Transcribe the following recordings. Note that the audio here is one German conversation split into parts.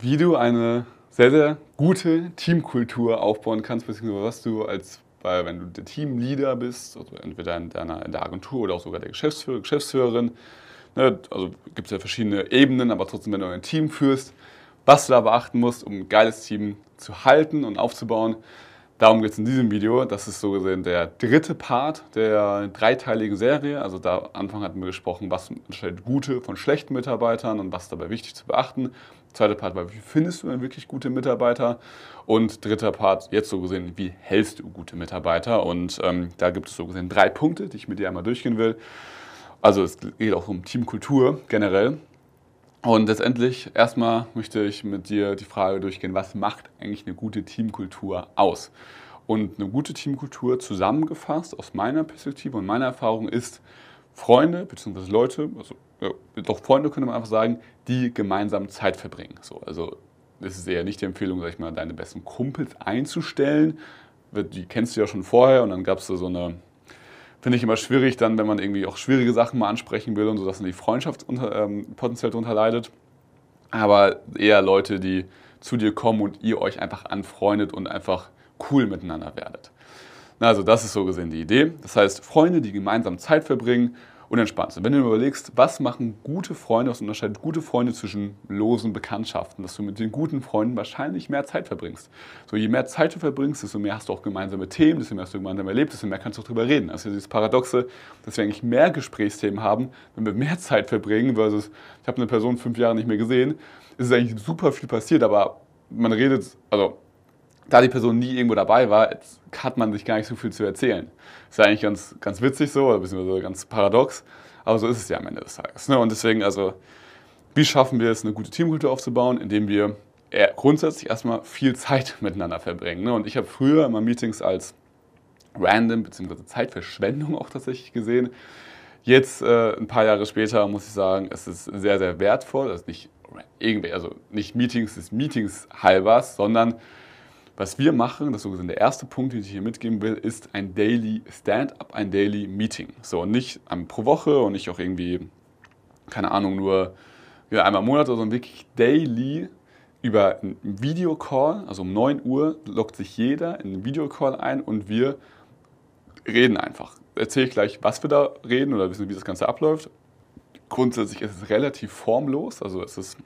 wie du eine sehr, sehr gute Teamkultur aufbauen kannst, beziehungsweise was du als, weil wenn du der Teamleader bist, also entweder in, deiner, in der Agentur oder auch sogar der Geschäftsführer, Geschäftsführerin, ne, also gibt es ja verschiedene Ebenen, aber trotzdem, wenn du ein Team führst, was du da beachten musst, um ein geiles Team zu halten und aufzubauen. Darum geht es in diesem Video. Das ist so gesehen der dritte Part der dreiteiligen Serie. Also da am Anfang hatten wir gesprochen, was unterscheidet gute von schlechten Mitarbeitern und was dabei wichtig zu beachten. Zweiter Part war, wie findest du denn wirklich gute Mitarbeiter? Und dritter Part, jetzt so gesehen, wie hältst du gute Mitarbeiter? Und ähm, da gibt es so gesehen drei Punkte, die ich mit dir einmal durchgehen will. Also es geht auch um Teamkultur generell. Und letztendlich erstmal möchte ich mit dir die Frage durchgehen, was macht eigentlich eine gute Teamkultur aus? Und eine gute Teamkultur zusammengefasst aus meiner Perspektive und meiner Erfahrung ist Freunde bzw. Leute, also ja, doch Freunde könnte man einfach sagen, die gemeinsam Zeit verbringen. So, also es ist eher nicht die Empfehlung, sag ich mal, deine besten Kumpels einzustellen. Die kennst du ja schon vorher und dann gab es da so eine finde ich immer schwierig, dann, wenn man irgendwie auch schwierige Sachen mal ansprechen will und so, dass dann die Freundschaft unter, ähm, potenziell darunter leidet. Aber eher Leute, die zu dir kommen und ihr euch einfach anfreundet und einfach cool miteinander werdet. Also das ist so gesehen die Idee. Das heißt, Freunde, die gemeinsam Zeit verbringen und sind. Wenn du überlegst, was machen gute Freunde, was unterscheidet gute Freunde zwischen losen Bekanntschaften, dass du mit den guten Freunden wahrscheinlich mehr Zeit verbringst. So, je mehr Zeit du verbringst, desto mehr hast du auch gemeinsame Themen, desto mehr hast du gemeinsam erlebt, desto mehr kannst du auch darüber reden. Ja dieses Paradoxe, dass wir eigentlich mehr Gesprächsthemen haben, wenn wir mehr Zeit verbringen, versus ich habe eine Person fünf Jahre nicht mehr gesehen, ist eigentlich super viel passiert, aber man redet, also da die Person nie irgendwo dabei war, hat man sich gar nicht so viel zu erzählen. Ist ja eigentlich ganz, ganz witzig so, oder beziehungsweise ganz paradox, aber so ist es ja am Ende des Tages. Ne? Und deswegen, also, wie schaffen wir es, eine gute Teamkultur aufzubauen, indem wir grundsätzlich erstmal viel Zeit miteinander verbringen. Ne? Und ich habe früher immer Meetings als random bzw. Zeitverschwendung auch tatsächlich gesehen. Jetzt, äh, ein paar Jahre später, muss ich sagen, es ist sehr, sehr wertvoll. Ist nicht also nicht Meetings des Meetings halbers, sondern was wir machen, das ist der erste Punkt, den ich hier mitgeben will, ist ein Daily Stand-up, ein Daily Meeting. So, nicht pro Woche und nicht auch irgendwie, keine Ahnung, nur ja, einmal im Monat, sondern wirklich daily über einen Videocall, also um 9 Uhr lockt sich jeder in einen Videocall ein und wir reden einfach. Erzähle ich gleich, was wir da reden oder wissen, wie das Ganze abläuft. Grundsätzlich ist es relativ formlos, also es ist,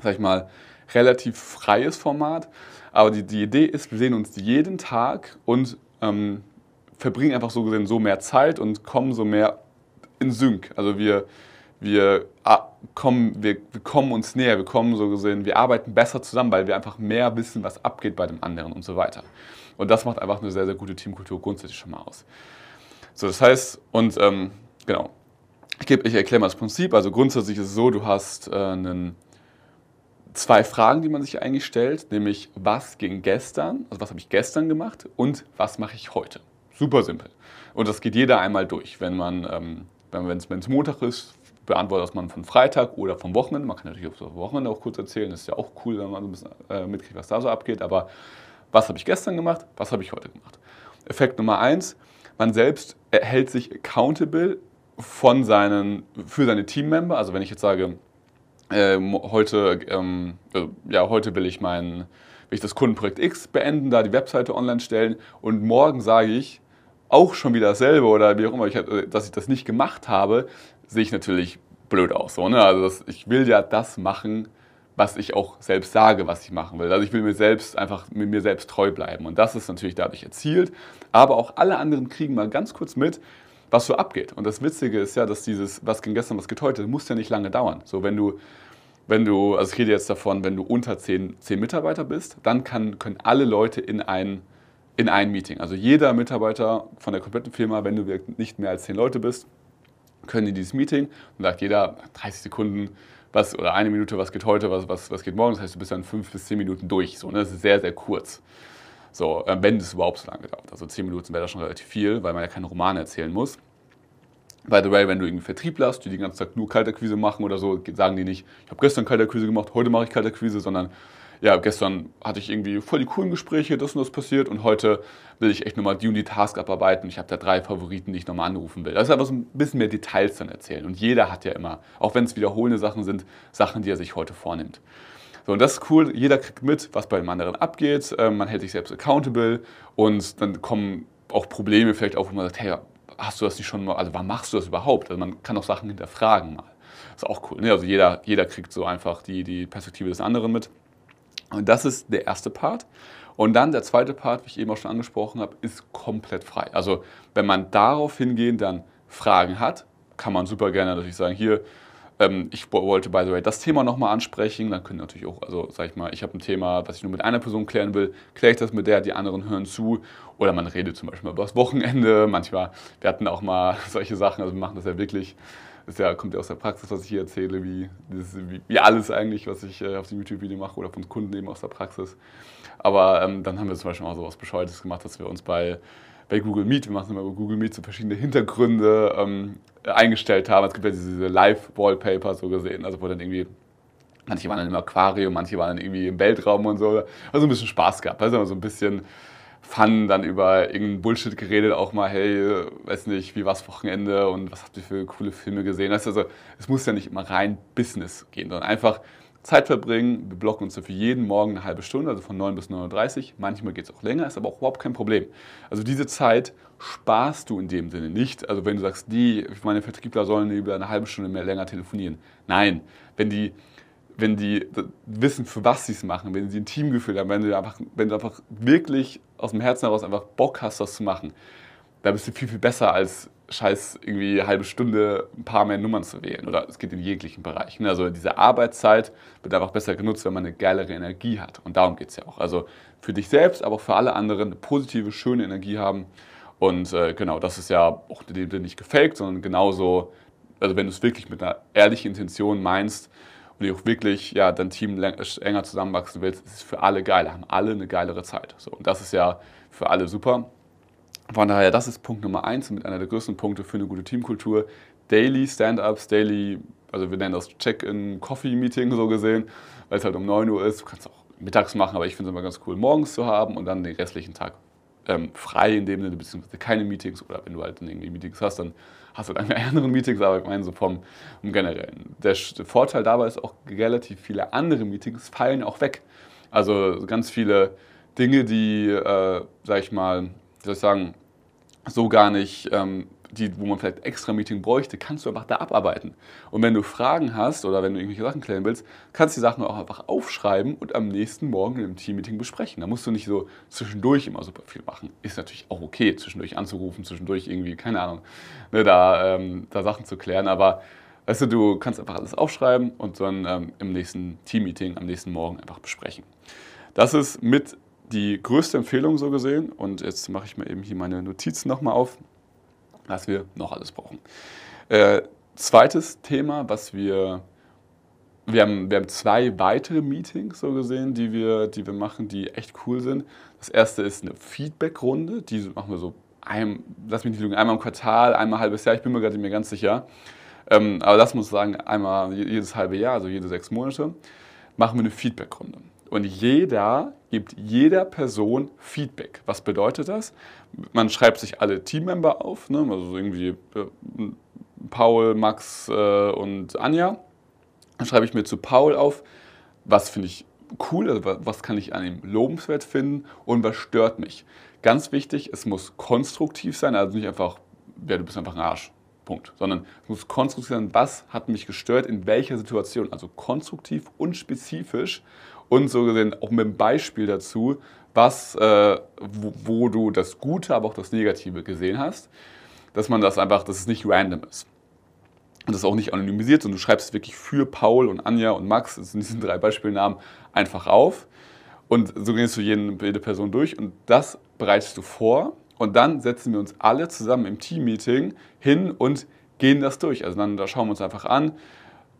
sag ich mal, relativ freies Format. Aber die, die Idee ist, wir sehen uns jeden Tag und ähm, verbringen einfach so gesehen so mehr Zeit und kommen so mehr in Sync. Also wir, wir, ah, kommen, wir, wir kommen uns näher, wir kommen so gesehen, wir arbeiten besser zusammen, weil wir einfach mehr wissen, was abgeht bei dem anderen und so weiter. Und das macht einfach eine sehr, sehr gute Teamkultur grundsätzlich schon mal aus. So, das heißt, und ähm, genau, ich, ich erkläre mal das Prinzip. Also grundsätzlich ist es so, du hast äh, einen zwei Fragen, die man sich eigentlich stellt, nämlich was ging gestern, also was habe ich gestern gemacht und was mache ich heute. Super simpel. Und das geht jeder einmal durch. Wenn man, ähm, wenn es Montag ist, beantwortet das man von Freitag oder vom Wochenende. Man kann natürlich auch das Wochenende auch kurz erzählen. Das ist ja auch cool, wenn man ein bisschen äh, mitkriegt, was da so abgeht. Aber was habe ich gestern gemacht? Was habe ich heute gemacht? Effekt Nummer eins: Man selbst hält sich accountable von seinen, für seine Teammember. Also wenn ich jetzt sage, ähm, heute, ähm, äh, ja, heute will ich mein, will ich das Kundenprojekt X beenden, da die Webseite online stellen und morgen sage ich auch schon wieder dasselbe oder wie auch immer, ich, äh, dass ich das nicht gemacht habe, sehe ich natürlich blöd aus. So, ne? Also das, ich will ja das machen, was ich auch selbst sage, was ich machen will. Also ich will mir selbst einfach mit mir selbst treu bleiben und das ist natürlich dadurch erzielt. Aber auch alle anderen kriegen mal ganz kurz mit, was so abgeht. Und das Witzige ist ja, dass dieses, was ging gestern, was geht heute, muss ja nicht lange dauern. So, wenn du, wenn du, also ich rede jetzt davon, wenn du unter zehn, zehn Mitarbeiter bist, dann kann, können alle Leute in ein, in ein Meeting. Also jeder Mitarbeiter von der kompletten Firma, wenn du nicht mehr als zehn Leute bist, können in dieses Meeting und sagt jeder 30 Sekunden, was oder eine Minute, was geht heute, was, was, was geht morgen. Das heißt, du bist dann fünf bis zehn Minuten durch. So, ne? Das ist sehr, sehr kurz. So, äh, wenn es überhaupt so lange dauert. Also zehn Minuten wäre das schon relativ viel, weil man ja keinen Roman erzählen muss. By the way, wenn du irgendwie Vertriebler hast, die den ganzen Tag nur Kalterquise machen oder so, sagen die nicht, ich habe gestern Kalterquise gemacht, heute mache ich Kalterquise, sondern ja, gestern hatte ich irgendwie voll die coolen Gespräche, das und das passiert und heute will ich echt nochmal die und die Task abarbeiten. Ich habe da drei Favoriten, die ich nochmal anrufen will. Das ist einfach so ein bisschen mehr Details dann erzählen. Und jeder hat ja immer, auch wenn es wiederholende Sachen sind, Sachen, die er sich heute vornimmt. So, und das ist cool, jeder kriegt mit, was bei dem anderen abgeht, ähm, man hält sich selbst accountable und dann kommen auch Probleme vielleicht auf, wo man sagt, hey, hast du das nicht schon mal, also warum machst du das überhaupt? Also man kann auch Sachen hinterfragen mal. Ist auch cool. Ne? Also jeder, jeder kriegt so einfach die, die Perspektive des anderen mit. Und das ist der erste Part. Und dann der zweite Part, wie ich eben auch schon angesprochen habe, ist komplett frei. Also wenn man darauf hingehend dann Fragen hat, kann man super gerne natürlich sagen, hier, ähm, ich wollte, by the way, das Thema nochmal ansprechen. Dann können natürlich auch, also sag ich mal, ich habe ein Thema, was ich nur mit einer Person klären will, kläre ich das mit der, die anderen hören zu. Oder man redet zum Beispiel über das Wochenende. Manchmal, wir hatten auch mal solche Sachen, also wir machen das ja wirklich das ja, kommt ja aus der Praxis, was ich hier erzähle, wie, wie, wie alles eigentlich, was ich äh, auf dem YouTube-Video mache oder von Kunden eben aus der Praxis. Aber ähm, dann haben wir zum Beispiel auch so was Bescheuertes gemacht, dass wir uns bei, bei Google Meet, wir machen immer bei Google Meet so verschiedene Hintergründe ähm, eingestellt haben. Es gibt ja diese Live-Wallpaper so gesehen, also wo dann irgendwie Manche waren dann im Aquarium, manche waren dann irgendwie im Weltraum und so. Also ein bisschen Spaß gehabt. Also so ein bisschen Fun dann über irgendeinen Bullshit geredet, auch mal, hey, weiß nicht, wie war's Wochenende und was habt ihr für coole Filme gesehen? Also, es muss ja nicht immer rein Business gehen, sondern einfach Zeit verbringen. Wir blocken uns für jeden Morgen eine halbe Stunde, also von 9 bis 9.30 Uhr. Manchmal geht es auch länger, ist aber auch überhaupt kein Problem. Also diese Zeit sparst du in dem Sinne nicht. Also wenn du sagst, die, meine Vertriebler sollen über eine halbe Stunde mehr länger telefonieren. Nein, wenn die wenn die wissen, für was sie es machen, wenn sie ein Teamgefühl haben, wenn du einfach, wenn du einfach wirklich aus dem Herzen heraus einfach Bock hast, das zu machen, da bist du viel, viel besser als scheiß irgendwie halbe Stunde ein paar mehr Nummern zu wählen. Oder es geht in jeglichen Bereichen. Also diese Arbeitszeit wird einfach besser genutzt, wenn man eine geilere Energie hat. Und darum geht es ja auch. Also für dich selbst, aber auch für alle anderen eine positive, schöne Energie haben. Und äh, genau, das ist ja auch dem Sinne nicht gefaked, sondern genauso, also wenn du es wirklich mit einer ehrlichen Intention meinst, und du auch wirklich ja, dein Team enger zusammenwachsen willst, ist es für alle geil, haben alle eine geilere Zeit. So, und das ist ja für alle super. Von daher, das ist Punkt Nummer eins und mit einer der größten Punkte für eine gute Teamkultur. Daily Stand-ups, Daily, also wir nennen das Check-in-Coffee-Meeting so gesehen, weil es halt um 9 Uhr ist. Du kannst auch mittags machen, aber ich finde es immer ganz cool, morgens zu haben und dann den restlichen Tag ähm, frei in dem Sinne, beziehungsweise keine Meetings oder wenn du halt irgendwie Meetings hast, dann hast du dann keine anderen Meetings, aber ich meine so vom, vom Generellen. Der Vorteil dabei ist auch, relativ viele andere Meetings fallen auch weg. Also ganz viele Dinge, die, äh, sag ich mal, wie soll ich sagen, so gar nicht ähm, die, wo man vielleicht extra Meeting bräuchte, kannst du einfach da abarbeiten. Und wenn du Fragen hast oder wenn du irgendwelche Sachen klären willst, kannst du die Sachen auch einfach aufschreiben und am nächsten Morgen im Teammeeting besprechen. Da musst du nicht so zwischendurch immer super viel machen. Ist natürlich auch okay, zwischendurch anzurufen, zwischendurch irgendwie, keine Ahnung, ne, da, ähm, da Sachen zu klären. Aber weißt du, du kannst einfach alles aufschreiben und dann ähm, im nächsten Teammeeting am nächsten Morgen einfach besprechen. Das ist mit die größte Empfehlung so gesehen. Und jetzt mache ich mir eben hier meine Notizen nochmal auf was wir noch alles brauchen. Äh, zweites Thema, was wir wir haben, wir haben zwei weitere Meetings so gesehen, die wir, die wir machen, die echt cool sind. Das erste ist eine Feedback-Runde, die machen wir so, ein, lass mich nicht lügen, einmal im Quartal, einmal ein halbes Jahr, ich bin mir gerade nicht mehr ganz sicher. Ähm, aber das muss ich sagen, einmal jedes halbe Jahr, also jede sechs Monate, machen wir eine Feedback-Runde. Und jeder gibt jeder Person Feedback. Was bedeutet das? Man schreibt sich alle Teammember auf, ne? also irgendwie äh, Paul, Max äh, und Anja. Dann schreibe ich mir zu Paul auf, was finde ich cool, also was kann ich an ihm lobenswert finden und was stört mich. Ganz wichtig, es muss konstruktiv sein, also nicht einfach, ja, du bist einfach ein Arsch. Punkt. Sondern es muss konstruktiv sein, was hat mich gestört, in welcher Situation. Also konstruktiv und spezifisch und so gesehen auch mit einem Beispiel dazu, was, äh, wo, wo, du das Gute, aber auch das Negative gesehen hast, dass man das einfach, dass es nicht random ist. Und das ist auch nicht anonymisiert, sondern du schreibst wirklich für Paul und Anja und Max, das sind diesen drei Beispielnamen, einfach auf. Und so gehst du jede Person durch und das bereitest du vor. Und dann setzen wir uns alle zusammen im Team-Meeting hin und gehen das durch. Also dann da schauen wir uns einfach an,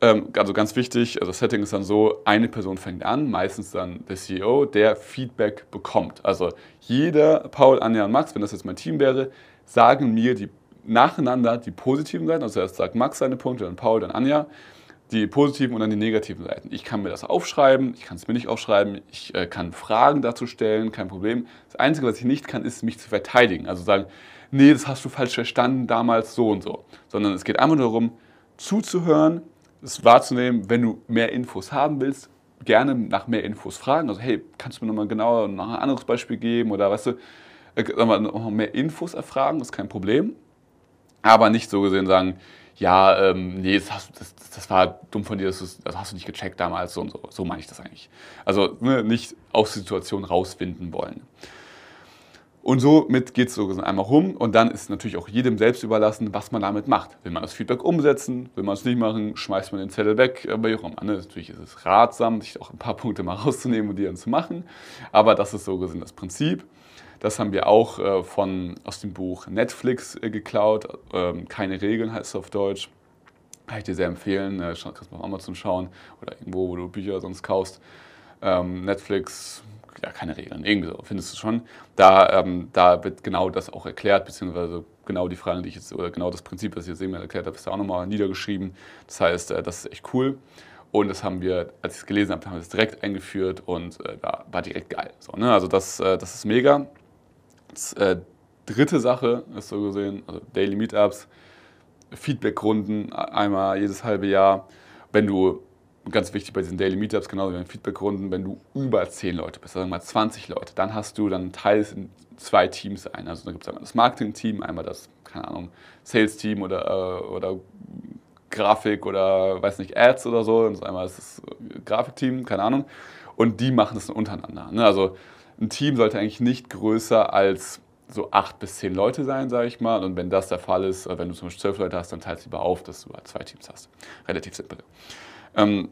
also ganz wichtig, also das Setting ist dann so, eine Person fängt an, meistens dann der CEO, der Feedback bekommt. Also jeder, Paul, Anja und Max, wenn das jetzt mein Team wäre, sagen mir die nacheinander die positiven Seiten, also erst sagt Max seine Punkte, dann Paul, dann Anja, die positiven und dann die negativen Seiten. Ich kann mir das aufschreiben, ich kann es mir nicht aufschreiben, ich äh, kann Fragen dazu stellen, kein Problem. Das Einzige, was ich nicht kann, ist mich zu verteidigen. Also sagen, nee, das hast du falsch verstanden, damals so und so. Sondern es geht einfach nur darum, zuzuhören, es wahrzunehmen, wenn du mehr Infos haben willst, gerne nach mehr Infos fragen. Also, hey, kannst du mir nochmal genauer noch ein anderes Beispiel geben oder weißt du, äh, noch mehr Infos erfragen, ist kein Problem. Aber nicht so gesehen sagen, ja, ähm, nee, das, hast, das, das, war dumm von dir, das, das, hast du nicht gecheckt damals, so und so. So meine ich das eigentlich. Also ne, nicht aus Situation rausfinden wollen. Und somit geht es so einmal rum und dann ist natürlich auch jedem selbst überlassen, was man damit macht. Will man das Feedback umsetzen, will man es nicht machen, schmeißt man den Zettel weg, aber wie auch immer. Ne? Natürlich ist es ratsam, sich auch ein paar Punkte mal rauszunehmen und die dann zu machen, aber das ist so gesehen das Prinzip. Das haben wir auch äh, von, aus dem Buch Netflix äh, geklaut. Ähm, Keine Regeln heißt es auf Deutsch. Kann ich dir sehr empfehlen. Äh, kannst du auf Amazon schauen oder irgendwo, wo du Bücher sonst kaufst. Ähm, Netflix, ja, keine Regeln, irgendwie so, findest du schon. Da, ähm, da wird genau das auch erklärt, beziehungsweise genau die Fragen, die ich jetzt, oder genau das Prinzip, das ich jetzt eben erklärt habe, ist da auch nochmal niedergeschrieben. Das heißt, äh, das ist echt cool. Und das haben wir, als ich es gelesen habe, haben wir es direkt eingeführt und äh, war, war direkt geil. So, ne? Also das, äh, das ist mega. Das, äh, dritte Sache ist so gesehen, also Daily Meetups, Feedbackrunden einmal jedes halbe Jahr. Wenn du, ganz wichtig bei diesen Daily Meetups, genauso wie bei den Feedbackrunden, wenn du über 10 Leute bist, sagen wir mal 20 Leute, dann hast du, dann teilst in zwei Teams ein. Also da gibt es einmal das Marketing-Team, einmal das, keine Ahnung, Sales-Team oder, äh, oder Grafik oder weiß nicht, Ads oder so. Und einmal ist das Grafikteam, keine Ahnung. Und die machen das untereinander. Ne? Also ein Team sollte eigentlich nicht größer als so acht bis zehn Leute sein, sage ich mal. Und wenn das der Fall ist, wenn du zum Beispiel zwölf Leute hast, dann teilst du lieber auf, dass du halt zwei Teams hast. Relativ simpel. Ähm,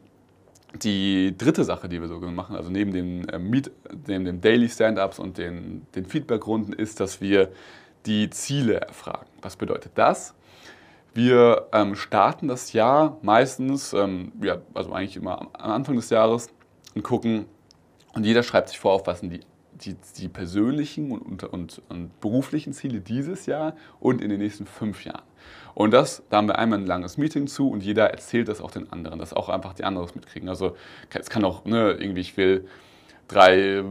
die dritte Sache, die wir so machen, also neben dem, äh, Meet, neben dem Daily Stand-Ups und den, den Feedback-Runden, ist, dass wir die Ziele erfragen. Was bedeutet das? Wir ähm, starten das Jahr meistens, ähm, ja, also eigentlich immer am Anfang des Jahres und gucken, und jeder schreibt sich vor, auf was sind die die, die persönlichen und, und, und, beruflichen Ziele dieses Jahr und in den nächsten fünf Jahren. Und das, da haben wir einmal ein langes Meeting zu und jeder erzählt das auch den anderen, dass auch einfach die anderen das mitkriegen. Also es kann auch ne, irgendwie, ich will drei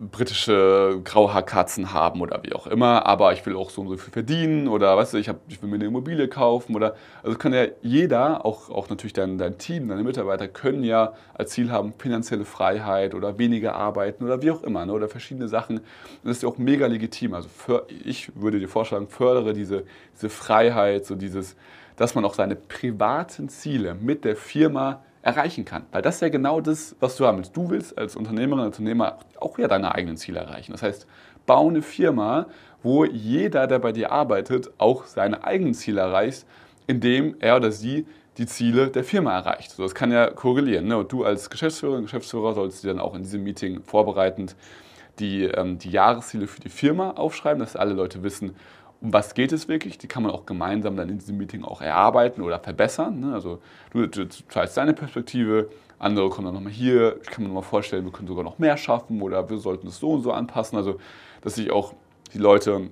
britische Grauhaarkatzen haben oder wie auch immer, aber ich will auch so und so viel verdienen oder weißt du, ich, hab, ich will mir eine Immobilie kaufen oder also kann ja jeder, auch, auch natürlich dein, dein Team, deine Mitarbeiter können ja als Ziel haben finanzielle Freiheit oder weniger arbeiten oder wie auch immer ne, oder verschiedene Sachen. Das ist ja auch mega legitim. Also für, ich würde dir vorschlagen, fördere diese, diese Freiheit, so dieses, dass man auch seine privaten Ziele mit der Firma erreichen kann. Weil das ist ja genau das, was du haben willst. Du willst als Unternehmerin, als Unternehmer auch ja deine eigenen Ziele erreichen. Das heißt, bau eine Firma, wo jeder, der bei dir arbeitet, auch seine eigenen Ziele erreicht, indem er oder sie die Ziele der Firma erreicht. Das kann ja korrelieren. Ne? Und du als Geschäftsführerin, Geschäftsführer solltest dir dann auch in diesem Meeting vorbereitend die, ähm, die Jahresziele für die Firma aufschreiben, dass alle Leute wissen, um was geht es wirklich? Die kann man auch gemeinsam dann in diesem Meeting auch erarbeiten oder verbessern. Ne? Also du, du zeigst deine Perspektive, andere kommen dann nochmal hier, ich kann mir nochmal vorstellen, wir können sogar noch mehr schaffen oder wir sollten es so und so anpassen. Also dass sich auch die Leute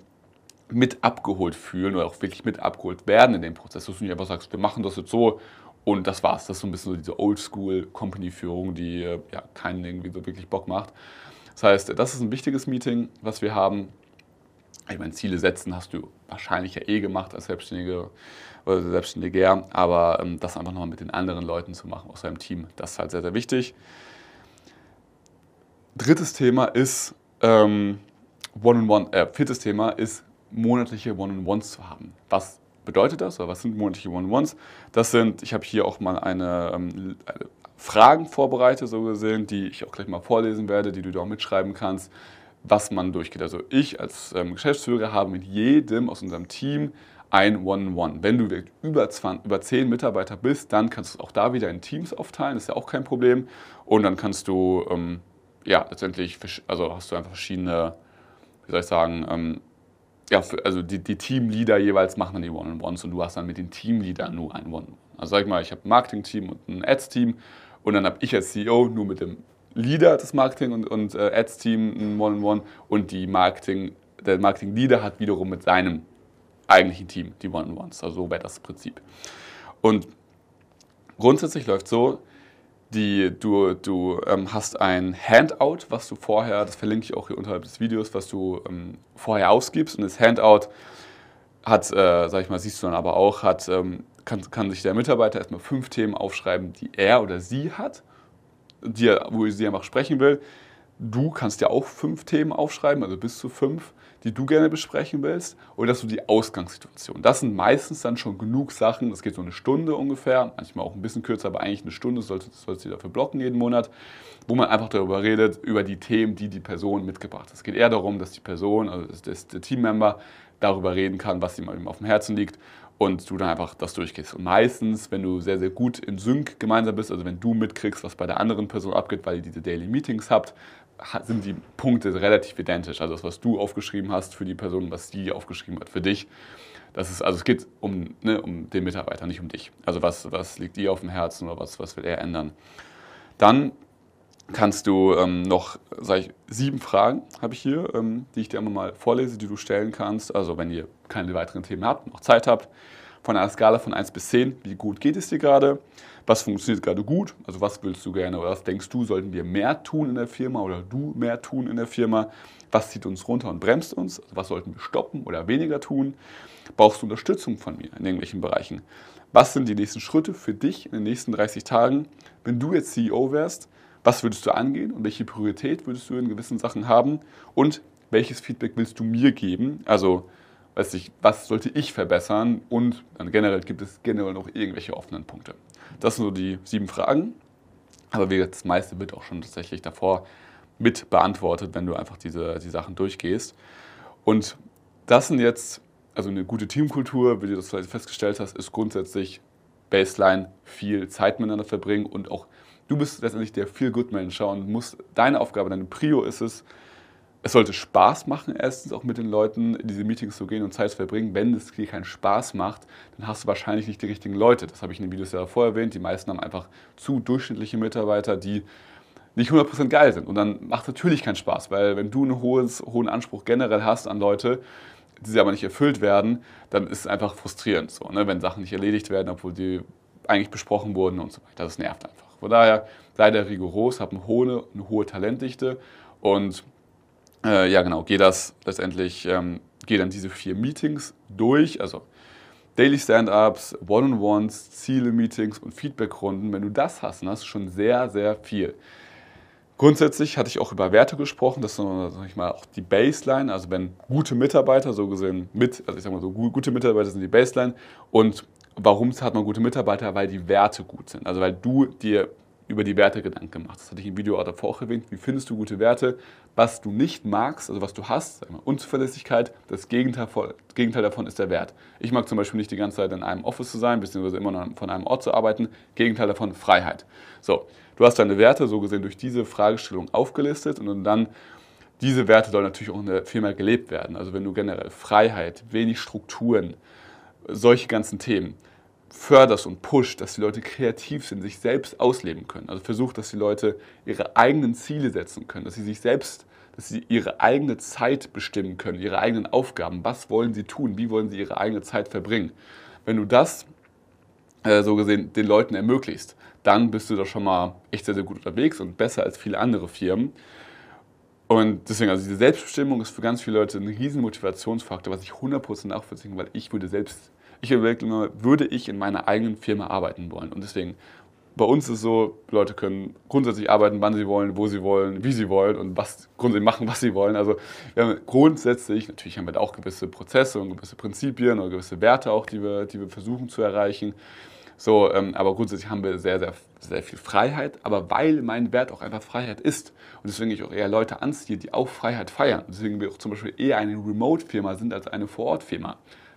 mit abgeholt fühlen oder auch wirklich mit abgeholt werden in dem Prozess. Dass du nicht einfach sagst, wir machen das jetzt so und das war's. Das ist so ein bisschen so diese Oldschool-Company-Führung, die ja keinen irgendwie so wirklich Bock macht. Das heißt, das ist ein wichtiges Meeting, was wir haben ich meine, Ziele setzen hast du wahrscheinlich ja eh gemacht als Selbstständige oder Selbstständiger, aber ähm, das einfach nochmal mit den anderen Leuten zu machen aus seinem Team, das ist halt sehr, sehr wichtig. Drittes Thema ist ähm, One-on-One, äh, viertes Thema ist monatliche One-on-Ones zu haben. Was bedeutet das oder was sind monatliche One-on-Ones? Das sind, ich habe hier auch mal eine, ähm, Fragen vorbereitet, so gesehen, die ich auch gleich mal vorlesen werde, die du da auch mitschreiben kannst was man durchgeht. Also ich als ähm, Geschäftsführer habe mit jedem aus unserem Team ein One-on-One. Wenn du über, 20, über 10 Mitarbeiter bist, dann kannst du es auch da wieder in Teams aufteilen, das ist ja auch kein Problem. Und dann kannst du, ähm, ja, letztendlich, also hast du einfach verschiedene, wie soll ich sagen, ähm, ja, also die, die Teamleader jeweils machen dann die One-on-Ones und du hast dann mit den Teamleadern nur ein One-on-One. Also sag ich mal, ich habe ein Marketing-Team und ein Ads-Team und dann habe ich als CEO nur mit dem Leader des Marketing- und, und äh, Ads-Team ein One-on-One und die Marketing, der Marketing-Leader hat wiederum mit seinem eigentlichen Team die One-on-Ones. Also so wäre das Prinzip. Und grundsätzlich läuft so, die, du, du ähm, hast ein Handout, was du vorher, das verlinke ich auch hier unterhalb des Videos, was du ähm, vorher ausgibst. Und das Handout hat, äh, sag ich mal, siehst du dann aber auch, hat, ähm, kann, kann sich der Mitarbeiter erstmal fünf Themen aufschreiben, die er oder sie hat dir, wo ich sie einfach sprechen will. Du kannst ja auch fünf Themen aufschreiben, also bis zu fünf, die du gerne besprechen willst. Oder dass du die Ausgangssituation. Das sind meistens dann schon genug Sachen. Das geht so eine Stunde ungefähr, manchmal auch ein bisschen kürzer, aber eigentlich eine Stunde solltest du dafür blocken jeden Monat, wo man einfach darüber redet, über die Themen, die die Person mitgebracht hat. Es geht eher darum, dass die Person, also der Teammember, darüber reden kann, was ihm auf dem Herzen liegt und du dann einfach das durchgehst. Und meistens, wenn du sehr, sehr gut in Sync gemeinsam bist, also wenn du mitkriegst, was bei der anderen Person abgeht, weil ihr diese Daily Meetings habt, sind die Punkte relativ identisch. Also das, was du aufgeschrieben hast für die Person, was sie aufgeschrieben hat für dich. Das ist, also es geht um, ne, um den Mitarbeiter, nicht um dich. Also was, was liegt dir auf dem Herzen oder was, was will er ändern. Dann kannst du ähm, noch, sage ich, sieben Fragen habe ich hier, ähm, die ich dir einmal mal vorlese, die du stellen kannst. Also wenn ihr keine weiteren Themen habt, noch Zeit habt. Von einer Skala von 1 bis 10, wie gut geht es dir gerade? Was funktioniert gerade gut? Also was willst du gerne oder was denkst du, sollten wir mehr tun in der Firma oder du mehr tun in der Firma? Was zieht uns runter und bremst uns? Also was sollten wir stoppen oder weniger tun? Brauchst du Unterstützung von mir in irgendwelchen Bereichen? Was sind die nächsten Schritte für dich in den nächsten 30 Tagen? Wenn du jetzt CEO wärst, was würdest du angehen und welche Priorität würdest du in gewissen Sachen haben und welches Feedback willst du mir geben? Also, weiß ich, was sollte ich verbessern und dann generell gibt es generell noch irgendwelche offenen Punkte. Das sind so die sieben Fragen, aber wie das meiste wird auch schon tatsächlich davor mit beantwortet, wenn du einfach diese die Sachen durchgehst. Und das sind jetzt, also eine gute Teamkultur, wie du das vielleicht festgestellt hast, ist grundsätzlich Baseline viel Zeit miteinander verbringen und auch Du bist letztendlich der Feel-Good-Manager und musst, deine Aufgabe, deine Prio ist es, es sollte Spaß machen, erstens auch mit den Leuten in diese Meetings zu gehen und Zeit zu verbringen. Wenn es dir keinen Spaß macht, dann hast du wahrscheinlich nicht die richtigen Leute. Das habe ich in den Videos ja davor erwähnt. Die meisten haben einfach zu durchschnittliche Mitarbeiter, die nicht 100% geil sind. Und dann macht natürlich keinen Spaß, weil wenn du einen hohes, hohen Anspruch generell hast an Leute, die sie aber nicht erfüllt werden, dann ist es einfach frustrierend, so, ne? wenn Sachen nicht erledigt werden, obwohl die eigentlich besprochen wurden und so weiter. Das nervt einfach. Von daher sei da rigoros, hab eine hohe, eine hohe Talentdichte und äh, ja genau, geh das letztendlich, ähm, geh dann diese vier Meetings durch, also Daily Stand-Ups, One-on-Ones, Ziele-Meetings und Feedback-Runden. Wenn du das hast, dann hast du schon sehr, sehr viel. Grundsätzlich hatte ich auch über Werte gesprochen, das ist sag ich mal, auch die Baseline, also wenn gute Mitarbeiter, so gesehen mit, also ich sag mal so, gute Mitarbeiter sind die Baseline und warum hat man gute Mitarbeiter? Weil die Werte gut sind. Also weil du dir über die Werte Gedanken gemacht. Das hatte ich im Video auch davor auch erwähnt. Wie findest du gute Werte? Was du nicht magst, also was du hast, mal, Unzuverlässigkeit, das Gegenteil, Gegenteil, davon ist der Wert. Ich mag zum Beispiel nicht die ganze Zeit in einem Office zu sein, beziehungsweise immer noch von einem Ort zu arbeiten. Gegenteil davon Freiheit. So, du hast deine Werte so gesehen durch diese Fragestellung aufgelistet und dann diese Werte sollen natürlich auch in der Firma gelebt werden. Also wenn du generell Freiheit, wenig Strukturen, solche ganzen Themen förderst und pusht, dass die Leute kreativ sind, sich selbst ausleben können. Also versucht, dass die Leute ihre eigenen Ziele setzen können, dass sie sich selbst, dass sie ihre eigene Zeit bestimmen können, ihre eigenen Aufgaben. Was wollen sie tun? Wie wollen sie ihre eigene Zeit verbringen? Wenn du das äh, so gesehen den Leuten ermöglicht, dann bist du da schon mal echt sehr, sehr gut unterwegs und besser als viele andere Firmen. Und deswegen, also diese Selbstbestimmung ist für ganz viele Leute ein riesen Motivationsfaktor, was ich 100% nachvollziehen kann, weil ich würde selbst ich überlege immer, würde ich in meiner eigenen Firma arbeiten wollen? Und deswegen, bei uns ist es so, Leute können grundsätzlich arbeiten, wann sie wollen, wo sie wollen, wie sie wollen und was grundsätzlich machen, was sie wollen. Also wir haben grundsätzlich, natürlich haben wir da auch gewisse Prozesse und gewisse Prinzipien oder gewisse Werte auch, die wir, die wir versuchen zu erreichen. So, ähm, aber grundsätzlich haben wir sehr, sehr, sehr viel Freiheit, aber weil mein Wert auch einfach Freiheit ist und deswegen ich auch eher Leute anziehe, die auch Freiheit feiern. Deswegen wir auch zum Beispiel eher eine Remote-Firma sind als eine Vor-Ort-Firma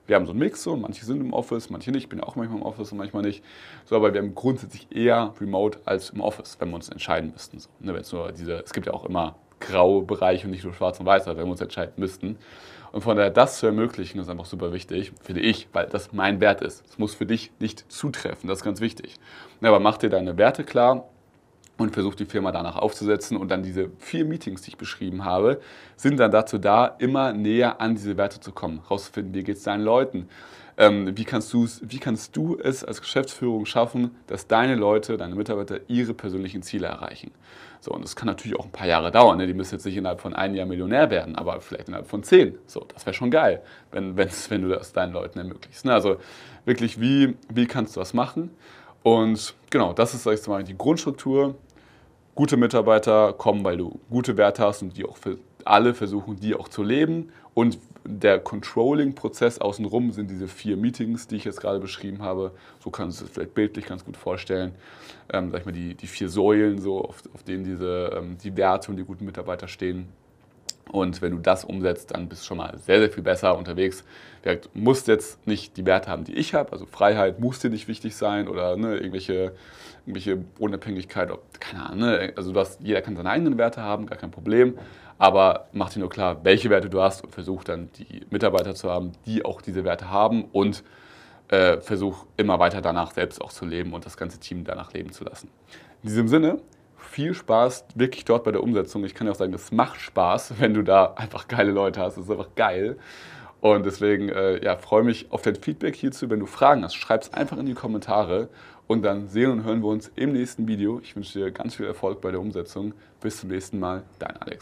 wir haben so einen Mix, so, manche sind im Office, manche nicht. Ich bin auch manchmal im Office und manchmal nicht. So, aber wir haben grundsätzlich eher Remote als im Office, wenn wir uns entscheiden müssten. So, ne, nur diese, es gibt ja auch immer graue Bereiche und nicht nur schwarz und weiß, wenn wir uns entscheiden müssten. Und von daher das zu ermöglichen, ist einfach super wichtig, finde ich, weil das mein Wert ist. Es muss für dich nicht zutreffen, das ist ganz wichtig. Aber mach dir deine Werte klar, und versucht die Firma danach aufzusetzen. Und dann diese vier Meetings, die ich beschrieben habe, sind dann dazu da, immer näher an diese Werte zu kommen, rauszufinden, wie geht es deinen Leuten, ähm, wie, kannst wie kannst du es als Geschäftsführung schaffen, dass deine Leute, deine Mitarbeiter ihre persönlichen Ziele erreichen. So, und das kann natürlich auch ein paar Jahre dauern. Ne? Die müssen jetzt nicht innerhalb von einem Jahr Millionär werden, aber vielleicht innerhalb von zehn. So, das wäre schon geil, wenn, wenn du das deinen Leuten ermöglicht. Ne? Also wirklich, wie, wie kannst du das machen? Und genau, das ist, sag ich mal, die Grundstruktur Gute Mitarbeiter kommen, weil du gute Werte hast und die auch für alle versuchen, die auch zu leben. Und der Controlling-Prozess außenrum sind diese vier Meetings, die ich jetzt gerade beschrieben habe. So kannst du es vielleicht bildlich ganz gut vorstellen. Ähm, sag ich mal, die, die vier Säulen, so, auf, auf denen diese, ähm, die Werte und die guten Mitarbeiter stehen. Und wenn du das umsetzt, dann bist du schon mal sehr, sehr viel besser unterwegs. Du musst jetzt nicht die Werte haben, die ich habe. Also Freiheit muss dir nicht wichtig sein oder ne, irgendwelche, irgendwelche Unabhängigkeit. Keine Ahnung. Ne? Also hast, jeder kann seine eigenen Werte haben, gar kein Problem. Aber mach dir nur klar, welche Werte du hast und versuch dann die Mitarbeiter zu haben, die auch diese Werte haben und äh, versuch immer weiter danach selbst auch zu leben und das ganze Team danach leben zu lassen. In diesem Sinne, viel Spaß wirklich dort bei der Umsetzung. Ich kann ja auch sagen, es macht Spaß, wenn du da einfach geile Leute hast. Das ist einfach geil. Und deswegen äh, ja, freue mich auf dein Feedback hierzu. Wenn du Fragen hast, schreib es einfach in die Kommentare. Und dann sehen und hören wir uns im nächsten Video. Ich wünsche dir ganz viel Erfolg bei der Umsetzung. Bis zum nächsten Mal, dein Alex.